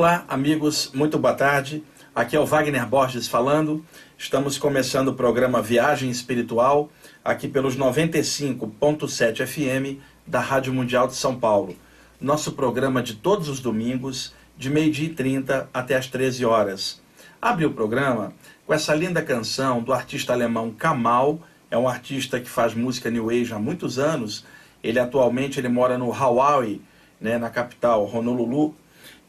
Olá, amigos, muito boa tarde. Aqui é o Wagner Borges falando. Estamos começando o programa Viagem Espiritual, aqui pelos 95.7 FM da Rádio Mundial de São Paulo. Nosso programa de todos os domingos, de meio-dia e 30 até as 13 horas. Abre o programa com essa linda canção do artista alemão Kamal, é um artista que faz música New Age há muitos anos. Ele atualmente ele mora no Hawaii, né, na capital, Honolulu,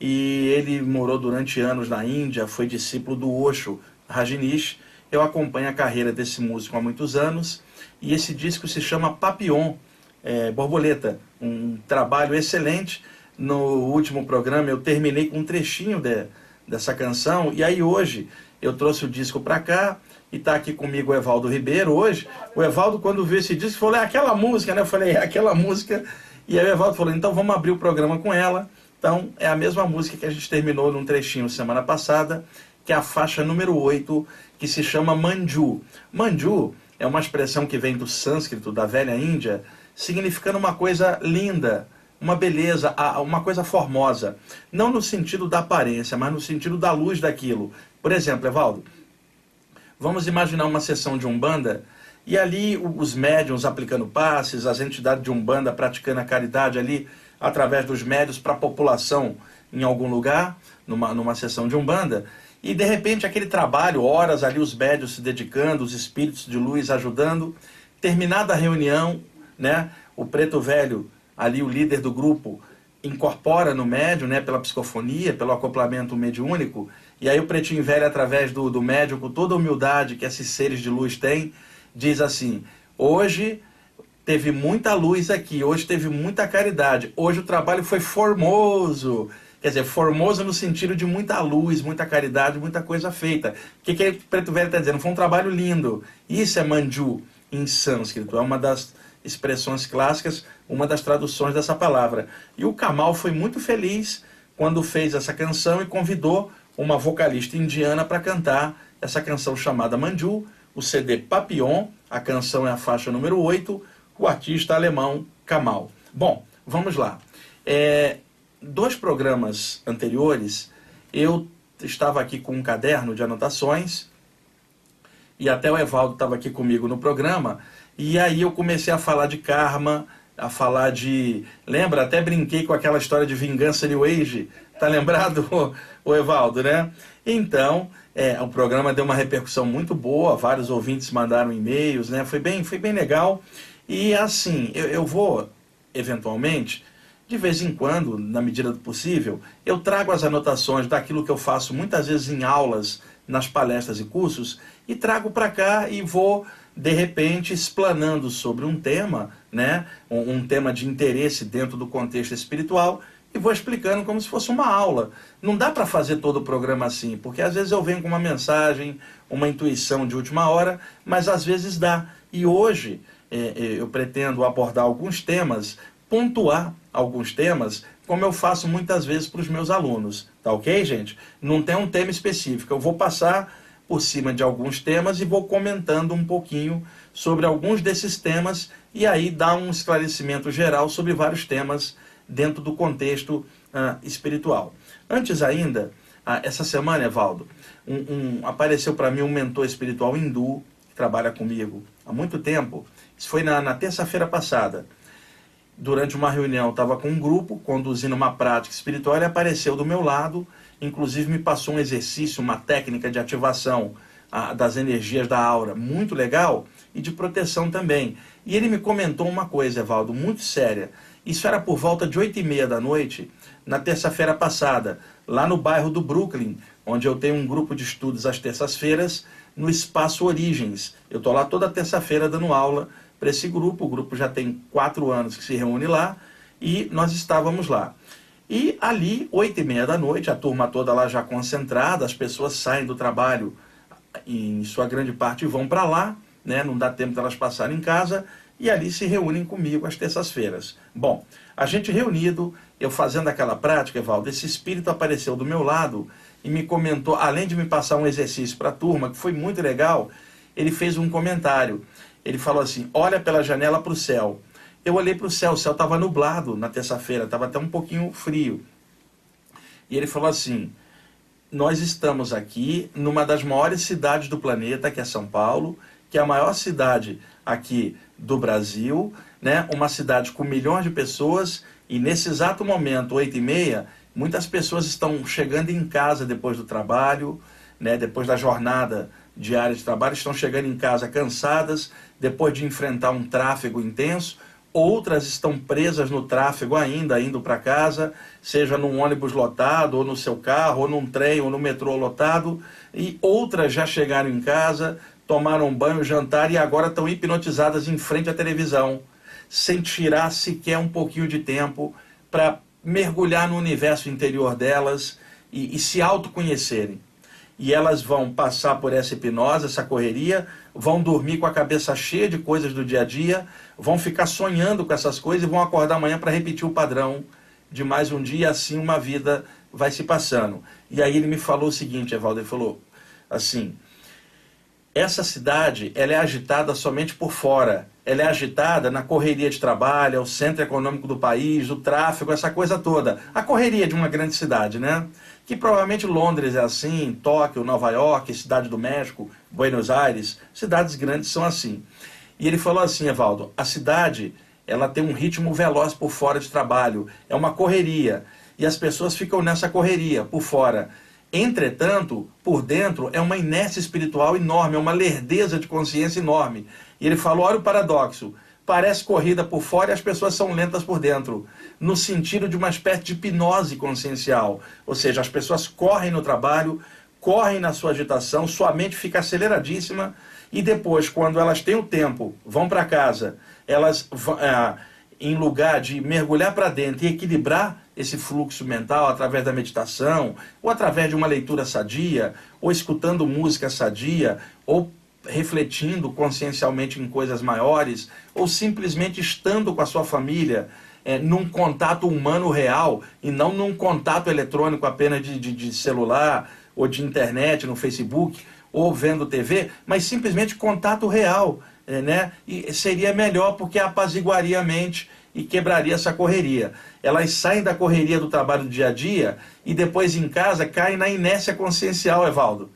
e ele morou durante anos na Índia, foi discípulo do Osho Rajneesh. Eu acompanho a carreira desse músico há muitos anos e esse disco se chama Papillon, é, Borboleta, um trabalho excelente. No último programa eu terminei com um trechinho de, dessa canção e aí hoje eu trouxe o disco para cá e está aqui comigo o Evaldo Ribeiro hoje. O Evaldo, quando viu esse disco, falou: é aquela música, né? Eu falei: é aquela música. E aí o Evaldo falou: então vamos abrir o programa com ela. Então, é a mesma música que a gente terminou num trechinho semana passada, que é a faixa número 8, que se chama Manju. Manju é uma expressão que vem do sânscrito da velha Índia, significando uma coisa linda, uma beleza, uma coisa formosa. Não no sentido da aparência, mas no sentido da luz daquilo. Por exemplo, Evaldo, vamos imaginar uma sessão de Umbanda e ali os médiums aplicando passes, as entidades de Umbanda praticando a caridade ali através dos médios para a população em algum lugar, numa, numa sessão de Umbanda, e de repente aquele trabalho, horas ali os médios se dedicando, os espíritos de luz ajudando, terminada a reunião, né, o preto velho, ali o líder do grupo, incorpora no médium, né, pela psicofonia, pelo acoplamento mediúnico, e aí o pretinho velho, através do, do médium, com toda a humildade que esses seres de luz têm, diz assim, hoje teve muita luz aqui, hoje teve muita caridade, hoje o trabalho foi formoso. Quer dizer, formoso no sentido de muita luz, muita caridade, muita coisa feita. O que, que Preto Velho está dizendo? Foi um trabalho lindo. Isso é manju em sânscrito, é uma das expressões clássicas, uma das traduções dessa palavra. E o Kamal foi muito feliz quando fez essa canção e convidou uma vocalista indiana para cantar essa canção chamada Manju, o CD Papillon, a canção é a faixa número 8, o artista alemão Kamal. Bom, vamos lá. É, dois programas anteriores, eu estava aqui com um caderno de anotações e até o Evaldo estava aqui comigo no programa e aí eu comecei a falar de karma, a falar de... Lembra? Até brinquei com aquela história de vingança New Age. Tá lembrado, o Evaldo, né? Então, é, o programa deu uma repercussão muito boa, vários ouvintes mandaram e-mails, né? Foi bem, foi bem legal. E assim, eu, eu vou, eventualmente, de vez em quando, na medida do possível, eu trago as anotações daquilo que eu faço muitas vezes em aulas, nas palestras e cursos, e trago para cá e vou, de repente, explanando sobre um tema, né, um, um, tema de interesse dentro do contexto espiritual, e vou explicando como se fosse uma aula. Não dá para fazer todo o programa assim, porque às vezes eu venho com uma mensagem, uma intuição de última hora, mas às vezes dá. E hoje eu pretendo abordar alguns temas, pontuar alguns temas, como eu faço muitas vezes para os meus alunos. Tá ok, gente? Não tem um tema específico. Eu vou passar por cima de alguns temas e vou comentando um pouquinho sobre alguns desses temas e aí dar um esclarecimento geral sobre vários temas dentro do contexto uh, espiritual. Antes ainda, uh, essa semana, Evaldo, um, um, apareceu para mim um mentor espiritual hindu que trabalha comigo há muito tempo isso foi na, na terça-feira passada. Durante uma reunião, estava com um grupo conduzindo uma prática espiritual. Ele apareceu do meu lado, inclusive me passou um exercício, uma técnica de ativação a, das energias da aura, muito legal, e de proteção também. E ele me comentou uma coisa, Evaldo, muito séria. Isso era por volta de oito e meia da noite, na terça-feira passada, lá no bairro do Brooklyn, onde eu tenho um grupo de estudos às terças-feiras, no Espaço Origens. Eu estou lá toda terça-feira dando aula para esse grupo. O grupo já tem quatro anos que se reúne lá e nós estávamos lá. E ali, oito e meia da noite, a turma toda lá já concentrada, as pessoas saem do trabalho, em sua grande parte vão para lá, né? não dá tempo de elas passarem em casa, e ali se reúnem comigo às terças-feiras. Bom, a gente reunido, eu fazendo aquela prática, Evaldo, esse espírito apareceu do meu lado e me comentou, além de me passar um exercício para a turma, que foi muito legal, ele fez um comentário. Ele falou assim: olha pela janela para o céu. Eu olhei para o céu, o céu estava nublado na terça-feira, estava até um pouquinho frio. E ele falou assim: Nós estamos aqui numa das maiores cidades do planeta, que é São Paulo, que é a maior cidade aqui do Brasil, né? uma cidade com milhões de pessoas, e nesse exato momento, 8 e meia, muitas pessoas estão chegando em casa depois do trabalho, né? depois da jornada diária de trabalho, estão chegando em casa cansadas, depois de enfrentar um tráfego intenso, outras estão presas no tráfego ainda, indo para casa, seja num ônibus lotado, ou no seu carro, ou num trem, ou no metrô lotado, e outras já chegaram em casa, tomaram banho, jantar e agora estão hipnotizadas em frente à televisão, sem tirar sequer um pouquinho de tempo para mergulhar no universo interior delas e, e se autoconhecerem. E elas vão passar por essa hipnose, essa correria, vão dormir com a cabeça cheia de coisas do dia a dia, vão ficar sonhando com essas coisas e vão acordar amanhã para repetir o padrão de mais um dia, assim uma vida vai se passando. E aí ele me falou o seguinte, Evaldo, ele falou assim, essa cidade ela é agitada somente por fora, ela é agitada na correria de trabalho, é o centro econômico do país, o tráfego, essa coisa toda. A correria de uma grande cidade, né? que provavelmente Londres é assim, Tóquio, Nova York, Cidade do México, Buenos Aires, cidades grandes são assim. E ele falou assim, Evaldo, a cidade ela tem um ritmo veloz por fora de trabalho, é uma correria, e as pessoas ficam nessa correria por fora. Entretanto, por dentro é uma inércia espiritual enorme, é uma lerdeza de consciência enorme. E ele falou: olha o paradoxo parece corrida por fora e as pessoas são lentas por dentro, no sentido de uma espécie de hipnose consciencial. Ou seja, as pessoas correm no trabalho, correm na sua agitação, sua mente fica aceleradíssima e depois, quando elas têm o tempo, vão para casa, elas, é, em lugar de mergulhar para dentro e equilibrar esse fluxo mental através da meditação, ou através de uma leitura sadia, ou escutando música sadia, ou refletindo consciencialmente em coisas maiores, ou simplesmente estando com a sua família é, num contato humano real e não num contato eletrônico apenas de, de, de celular ou de internet, no Facebook, ou vendo TV, mas simplesmente contato real. É, né? E seria melhor porque apaziguaria a mente e quebraria essa correria. Elas saem da correria do trabalho do dia a dia e depois em casa caem na inércia consciencial, Evaldo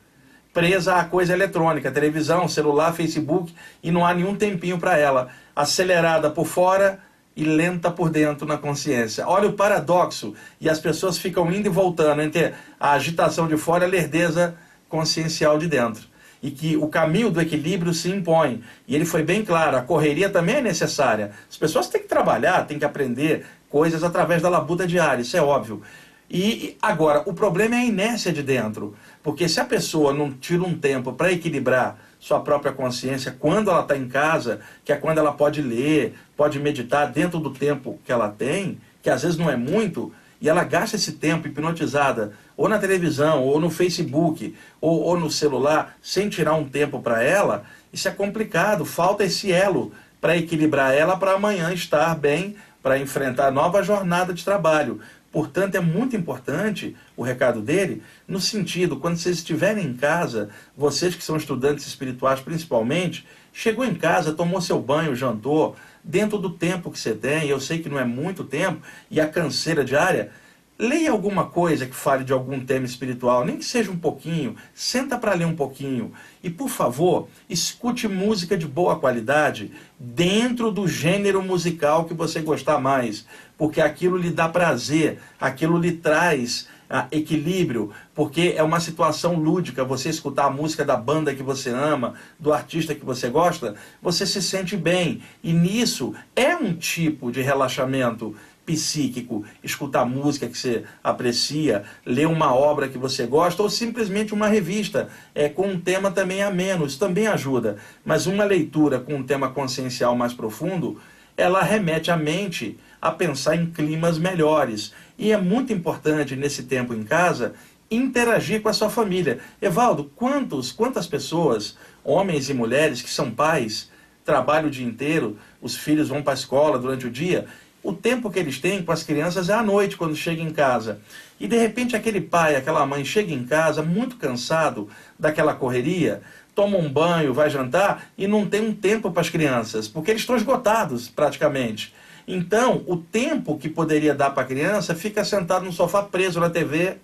presa a coisa eletrônica, televisão, celular, Facebook, e não há nenhum tempinho para ela. Acelerada por fora e lenta por dentro na consciência. Olha o paradoxo, e as pessoas ficam indo e voltando entre a agitação de fora e a lerdeza consciencial de dentro. E que o caminho do equilíbrio se impõe. E ele foi bem claro, a correria também é necessária. As pessoas têm que trabalhar, têm que aprender coisas através da labuta diária, isso é óbvio. E agora, o problema é a inércia de dentro. Porque se a pessoa não tira um tempo para equilibrar sua própria consciência quando ela está em casa, que é quando ela pode ler, pode meditar dentro do tempo que ela tem, que às vezes não é muito, e ela gasta esse tempo hipnotizada, ou na televisão, ou no Facebook, ou, ou no celular, sem tirar um tempo para ela, isso é complicado. Falta esse elo para equilibrar ela para amanhã estar bem, para enfrentar nova jornada de trabalho. Portanto, é muito importante o recado dele, no sentido, quando vocês estiverem em casa, vocês que são estudantes espirituais principalmente, chegou em casa, tomou seu banho, jantou, dentro do tempo que você tem, eu sei que não é muito tempo, e a canseira diária, Leia alguma coisa que fale de algum tema espiritual, nem que seja um pouquinho, senta para ler um pouquinho. E, por favor, escute música de boa qualidade dentro do gênero musical que você gostar mais, porque aquilo lhe dá prazer, aquilo lhe traz ah, equilíbrio, porque é uma situação lúdica. Você escutar a música da banda que você ama, do artista que você gosta, você se sente bem. E nisso é um tipo de relaxamento psíquico, escutar música que você aprecia, ler uma obra que você gosta ou simplesmente uma revista é, com um tema também ameno, isso também ajuda. Mas uma leitura com um tema consciencial mais profundo, ela remete a mente a pensar em climas melhores. E é muito importante nesse tempo em casa interagir com a sua família. Evaldo, quantos, quantas pessoas, homens e mulheres que são pais, trabalham o dia inteiro, os filhos vão para a escola durante o dia o tempo que eles têm com as crianças é à noite, quando chega em casa. E de repente aquele pai, aquela mãe chega em casa muito cansado daquela correria, toma um banho, vai jantar e não tem um tempo para as crianças, porque eles estão esgotados praticamente. Então, o tempo que poderia dar para a criança fica sentado no sofá preso na TV,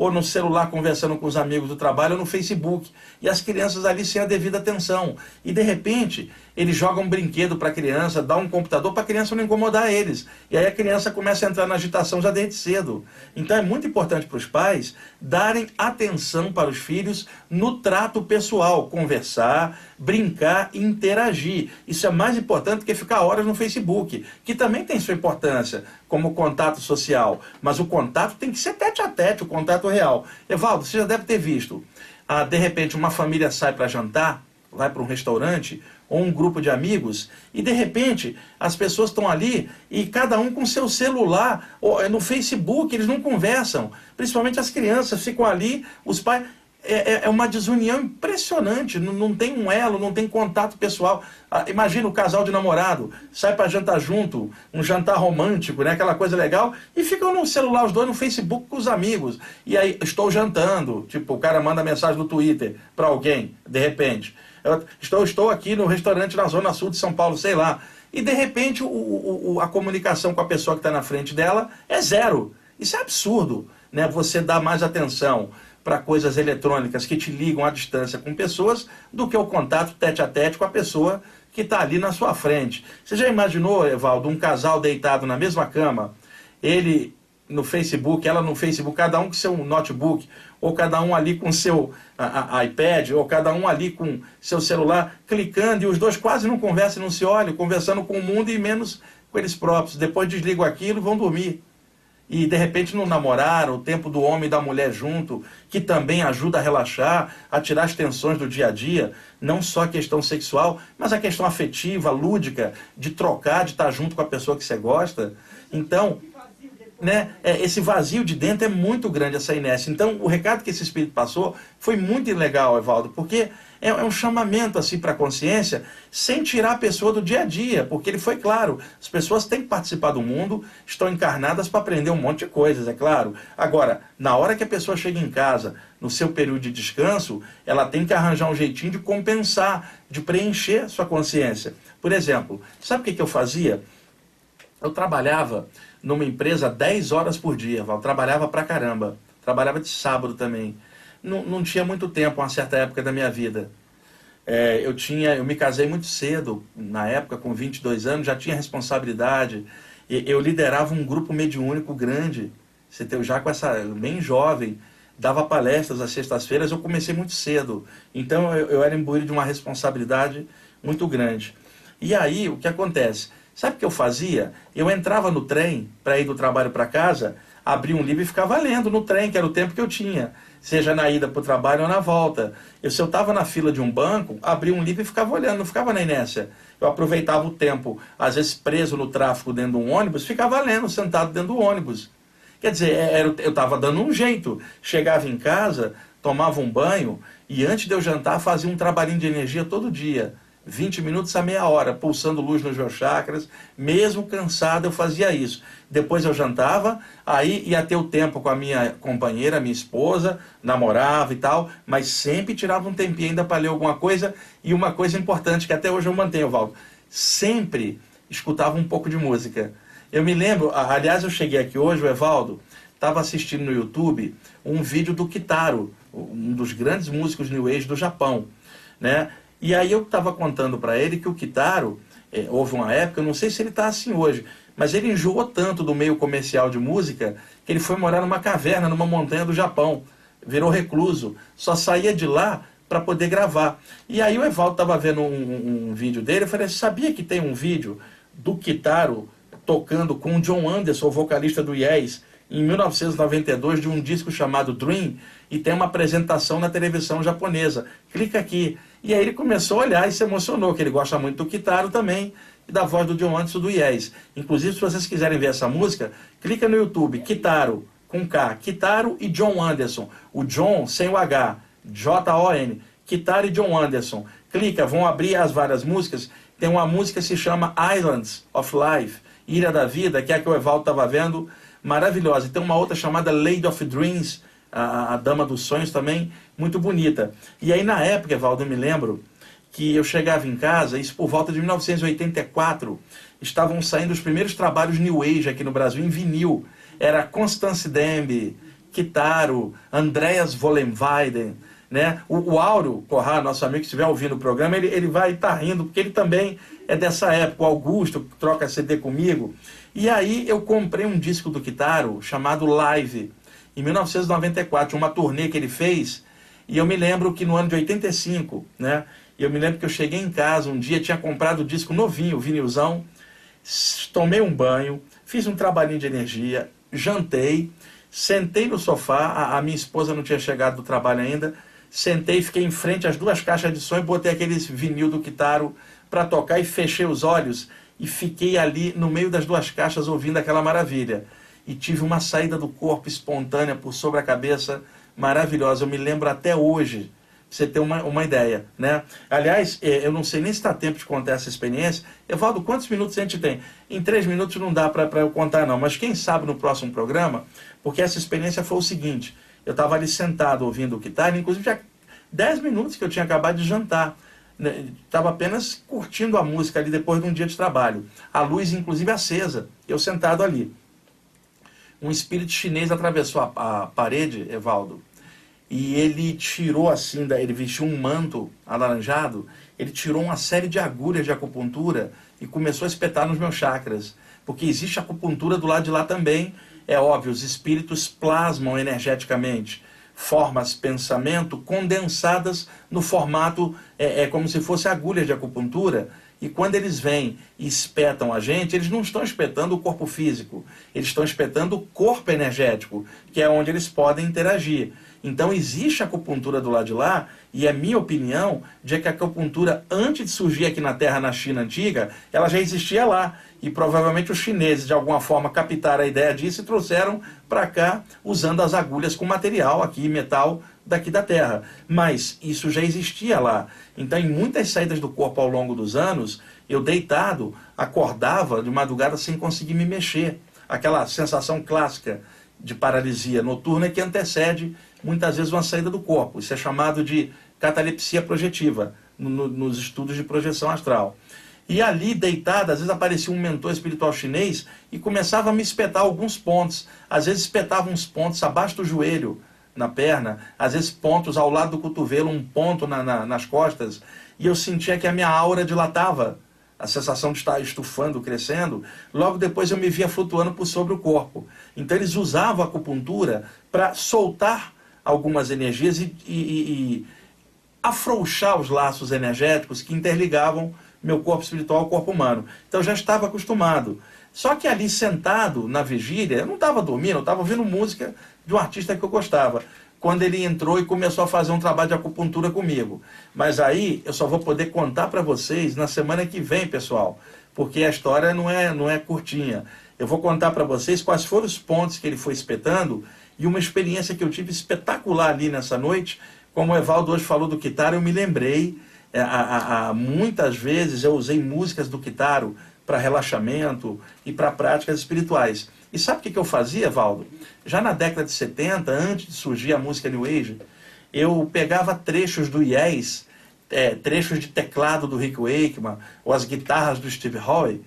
ou no celular conversando com os amigos do trabalho, ou no Facebook. E as crianças ali sem a devida atenção. E de repente, ele joga um brinquedo para a criança, dá um computador para a criança não incomodar eles. E aí a criança começa a entrar na agitação já desde cedo. Então é muito importante para os pais darem atenção para os filhos no trato pessoal, conversar, brincar e interagir. Isso é mais importante que ficar horas no Facebook, que também tem sua importância como contato social, mas o contato tem que ser tete a tete, o contato real. Evaldo, você já deve ter visto. Ah, de repente, uma família sai para jantar, vai para um restaurante ou um grupo de amigos e de repente as pessoas estão ali e cada um com seu celular ou é no Facebook eles não conversam principalmente as crianças ficam ali os pais é, é, uma desunião impressionante, não, não, tem um elo, não tem contato pessoal. Ah, imagina o casal de namorado, sai para jantar junto, um jantar romântico, né, aquela coisa legal, e ficam no celular os dois no Facebook com os amigos. E aí, estou jantando, tipo, o cara manda mensagem no Twitter para alguém, de repente. Eu estou, estou aqui no restaurante na Zona Sul de São Paulo, sei lá. E de repente o, o, a comunicação com a pessoa que está na frente dela é zero. Isso é absurdo, né? Você dá mais atenção para coisas eletrônicas que te ligam à distância com pessoas do que o contato tete a tete com a pessoa que está ali na sua frente. Você já imaginou, Evaldo, um casal deitado na mesma cama, ele no Facebook, ela no Facebook, cada um com seu notebook, ou cada um ali com seu a, a, iPad, ou cada um ali com seu celular, clicando, e os dois quase não conversam, não se olham, conversando com o mundo e menos com eles próprios. Depois desligam aquilo e vão dormir e de repente não namoraram, o tempo do homem e da mulher junto, que também ajuda a relaxar, a tirar as tensões do dia a dia, não só a questão sexual, mas a questão afetiva, lúdica, de trocar, de estar junto com a pessoa que você gosta. Então, né, é, esse vazio de dentro é muito grande, essa inércia. Então, o recado que esse espírito passou foi muito legal, Evaldo, porque é, é um chamamento assim para a consciência, sem tirar a pessoa do dia a dia, porque ele foi claro, as pessoas têm que participar do mundo, estão encarnadas para aprender um monte de coisas, é claro. Agora, na hora que a pessoa chega em casa, no seu período de descanso, ela tem que arranjar um jeitinho de compensar, de preencher sua consciência. Por exemplo, sabe o que, que eu fazia? Eu trabalhava numa empresa 10 horas por dia, eu trabalhava pra caramba. Trabalhava de sábado também não, não tinha muito tempo, uma certa época da minha vida. É, eu tinha, eu me casei muito cedo, na época, com 22 anos, já tinha responsabilidade. E, eu liderava um grupo mediúnico grande, você tem, já com essa, bem jovem, dava palestras às sextas-feiras, eu comecei muito cedo. Então eu, eu era imbuído de uma responsabilidade muito grande. E aí, o que acontece? Sabe o que eu fazia? Eu entrava no trem para ir do trabalho para casa, abria um livro e ficava lendo no trem, que era o tempo que eu tinha seja na ida para o trabalho ou na volta. Eu, se eu estava na fila de um banco, abria um livro e ficava olhando, não ficava na inércia. Eu aproveitava o tempo, às vezes preso no tráfego dentro de um ônibus, ficava lendo, sentado dentro do ônibus. Quer dizer, é, era, eu estava dando um jeito. Chegava em casa, tomava um banho e antes de eu jantar fazia um trabalhinho de energia todo dia. 20 minutos a meia hora, pulsando luz nos meus chakras, mesmo cansado eu fazia isso. Depois eu jantava, aí ia ter o tempo com a minha companheira, minha esposa, namorava e tal, mas sempre tirava um tempinho ainda para ler alguma coisa. E uma coisa importante que até hoje eu mantenho, Valdo, sempre escutava um pouco de música. Eu me lembro, aliás, eu cheguei aqui hoje, o Evaldo estava assistindo no YouTube um vídeo do Kitaro, um dos grandes músicos New Age do Japão, né? E aí eu estava contando para ele que o Kitaro, é, houve uma época, eu não sei se ele está assim hoje, mas ele enjoou tanto do meio comercial de música que ele foi morar numa caverna, numa montanha do Japão. Virou recluso, só saía de lá para poder gravar. E aí o Evaldo estava vendo um, um, vídeo dele, eu falei, sabia que tem um vídeo do Kitaro tocando com o John Anderson, o vocalista do Yes, em 1992, de um disco chamado Dream, e tem uma apresentação na televisão japonesa. Clica aqui. E aí ele começou a olhar e se emocionou, que ele gosta muito do Kitaro também e da voz do John Anderson do Yes. Inclusive, se vocês quiserem ver essa música, clica no YouTube, Kitaro, com K, Kitaro e John Anderson. O John sem o H, J-O-N, Kitaro e John Anderson. Clica, vão abrir as várias músicas. Tem uma música que se chama Islands of Life, Ilha da Vida, que é a que o Evaldo estava vendo, maravilhosa. E tem uma outra chamada Lady of Dreams, a, a Dama dos Sonhos também, muito bonita. E aí na época, Valdo, eu me lembro que eu chegava em casa, isso por volta de 1984, estavam saindo os primeiros trabalhos New Age aqui no Brasil em vinil. Era Constance Demby, Kitaro, Andreas Vollenweiden, né? O, o Áureo Corrá, nosso amigo que estiver ouvindo o programa, ele, ele vai estar tá rindo, porque ele também é dessa época. O Augusto, que troca CD comigo. E aí eu comprei um disco do Kitaro chamado Live, em 1994, uma turnê que ele fez. E eu me lembro que no ano de 85, né? Eu me lembro que eu cheguei em casa um dia, tinha comprado o disco novinho, vinilzão, tomei um banho, fiz um trabalhinho de energia, jantei, sentei no sofá, a, a minha esposa não tinha chegado do trabalho ainda, sentei, fiquei em frente às duas caixas de som e botei aqueles vinil do Kitaro para tocar e fechei os olhos e fiquei ali no meio das duas caixas ouvindo aquela maravilha. E tive uma saída do corpo espontânea por sobre a cabeça maravilhosa. Eu me lembro até hoje, pra você ter uma, uma ideia. Né? Aliás, é, eu não sei nem se está tempo de contar essa experiência. Evaldo, quantos minutos a gente tem? Em três minutos não dá para eu contar, não. Mas quem sabe no próximo programa, porque essa experiência foi o seguinte: eu estava ali sentado ouvindo o guitarra, inclusive já 10 minutos que eu tinha acabado de jantar. Estava né, apenas curtindo a música ali depois de um dia de trabalho. A luz, inclusive, acesa. Eu sentado ali. Um espírito chinês atravessou a, a parede, Evaldo, e ele tirou assim, ele vestiu um manto alaranjado, ele tirou uma série de agulhas de acupuntura e começou a espetar nos meus chakras. Porque existe acupuntura do lado de lá também, é óbvio, os espíritos plasmam energeticamente formas pensamento condensadas no formato, é, é como se fosse agulhas de acupuntura. E quando eles vêm e espetam a gente, eles não estão espetando o corpo físico, eles estão espetando o corpo energético, que é onde eles podem interagir. Então existe a acupuntura do lado de lá, e é minha opinião de que a acupuntura, antes de surgir aqui na Terra, na China antiga, ela já existia lá. E provavelmente os chineses, de alguma forma, captaram a ideia disso e trouxeram para cá, usando as agulhas com material aqui, metal daqui da Terra. Mas isso já existia lá. Então, em muitas saídas do corpo ao longo dos anos, eu deitado, acordava de madrugada sem conseguir me mexer. Aquela sensação clássica de paralisia noturna que antecede muitas vezes uma saída do corpo. Isso é chamado de catalepsia projetiva no, nos estudos de projeção astral. E ali, deitado, às vezes aparecia um mentor espiritual chinês e começava a me espetar alguns pontos. Às vezes espetava uns pontos abaixo do joelho, na perna, às vezes pontos ao lado do cotovelo, um ponto na, na, nas costas. E eu sentia que a minha aura dilatava, a sensação de estar estufando, crescendo. Logo depois eu me via flutuando por sobre o corpo. Então eles usavam a acupuntura para soltar algumas energias e, e, e afrouxar os laços energéticos que interligavam meu corpo espiritual ao corpo humano. Então eu já estava acostumado. Só que ali sentado na vigília, eu não estava dormindo, eu estava ouvindo música de um artista que eu gostava. Quando ele entrou e começou a fazer um trabalho de acupuntura comigo. Mas aí eu só vou poder contar para vocês na semana que vem, pessoal, porque a história não é, não é curtinha. Eu vou contar para vocês quais foram os pontos que ele foi espetando e uma experiência que eu tive espetacular ali nessa noite. Como o Evaldo hoje falou do Kitara, eu me lembrei. É, a, a, muitas vezes eu usei músicas do Kitaro para relaxamento e para práticas espirituais. E sabe o que, que eu fazia, Evaldo? Já na década de 70, antes de surgir a música New Age, eu pegava trechos do Yes, é, trechos de teclado do Rick Wakeman, ou as guitarras do Steve Howe,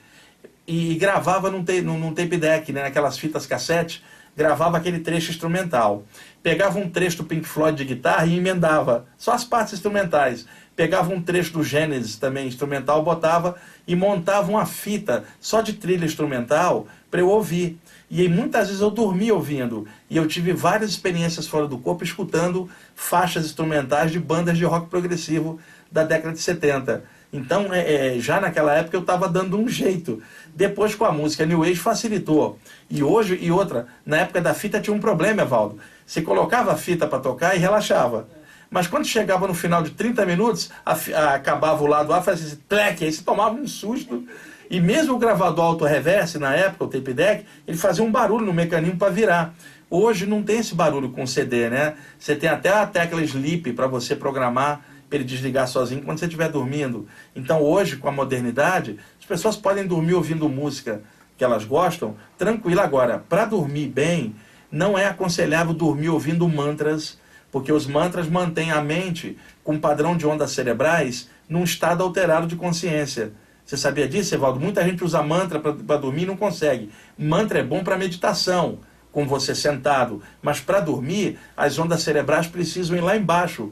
e, gravava num, te, num, num tape deck, né, naquelas fitas cassete, gravava aquele trecho instrumental. Pegava um trecho do Pink Floyd de guitarra e emendava, só as partes instrumentais. Pegava um trecho do Gênesis também instrumental, botava e montava uma fita só de trilha instrumental para eu ouvir. E muitas vezes eu dormi ouvindo. E eu tive várias experiências fora do corpo escutando faixas instrumentais de bandas de rock progressivo da década de 70. Então, é, é, já naquela época eu estava dando um jeito. Depois com a música New Age facilitou. E hoje, e outra, na época da fita tinha um problema, Evaldo. Você colocava a fita para tocar e relaxava. Mas quando chegava no final de 30 minutos, a, a, acabava o lado A, fazia esse pleque, aí você tomava um susto. E mesmo o gravador auto-reverse, na época, o tape deck, ele fazia um barulho no mecanismo para virar. Hoje não tem esse barulho com CD, né? Você tem até a tecla sleep para você programar para ele desligar sozinho quando você estiver dormindo. Então hoje, com a modernidade, as pessoas podem dormir ouvindo música que elas gostam, tranquilo. Agora, para dormir bem, não é aconselhável dormir ouvindo mantras, porque os mantras mantêm a mente com padrão de ondas cerebrais num estado alterado de consciência. Você sabia disso, Evaldo? Muita gente usa mantra para dormir e não consegue. Mantra é bom para meditação, com você sentado, mas para dormir, as ondas cerebrais precisam ir lá embaixo,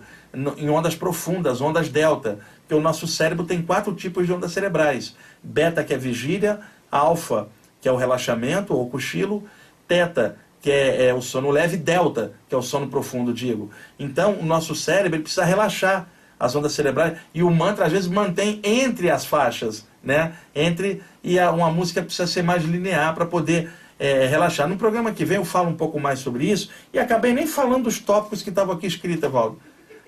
em ondas profundas, ondas delta, porque o nosso cérebro tem quatro tipos de ondas cerebrais: beta, que é vigília, alfa, que é o relaxamento ou cochilo, teta, que é, é, o sono leve, delta, que é o sono profundo, digo. Então, o nosso cérebro precisa relaxar as ondas cerebrais e o mantra às vezes mantém entre as faixas, né? Entre e a, uma música precisa ser mais linear para poder é, relaxar. No programa que vem eu falo um pouco mais sobre isso e acabei nem falando dos tópicos que estavam aqui escritos, Evaldo.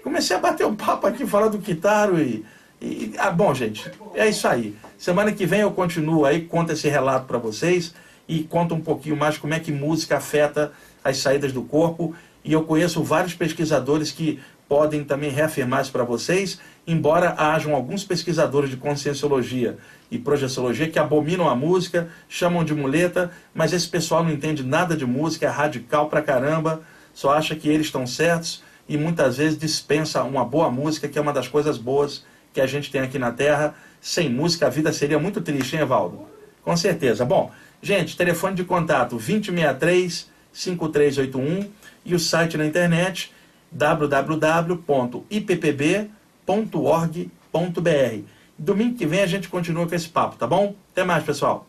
Comecei a bater um papo aqui, falar do Kitaro e, e. Ah, bom, gente, é isso aí. Semana que vem eu continuo aí, conto esse relato para vocês e conto um pouquinho mais como é que música afeta as saídas do corpo. E eu conheço vários pesquisadores que podem também reafirmar isso para vocês, embora hajam alguns pesquisadores de conscienciologia e projeciologia que abominam a música, chamam de muleta, mas esse pessoal não entende nada de música, é radical pra caramba, só acha que eles estão certos e muitas vezes dispensa uma boa música, que é uma das coisas boas que a gente tem aqui na Terra. Sem música a vida seria muito triste, hein, Evaldo? Com certeza. Bom, gente, telefone de contato 2063 5381 e o site na internet www.ippb.org.br. Domingo que vem a gente continua com esse papo, tá bom? Até mais, pessoal.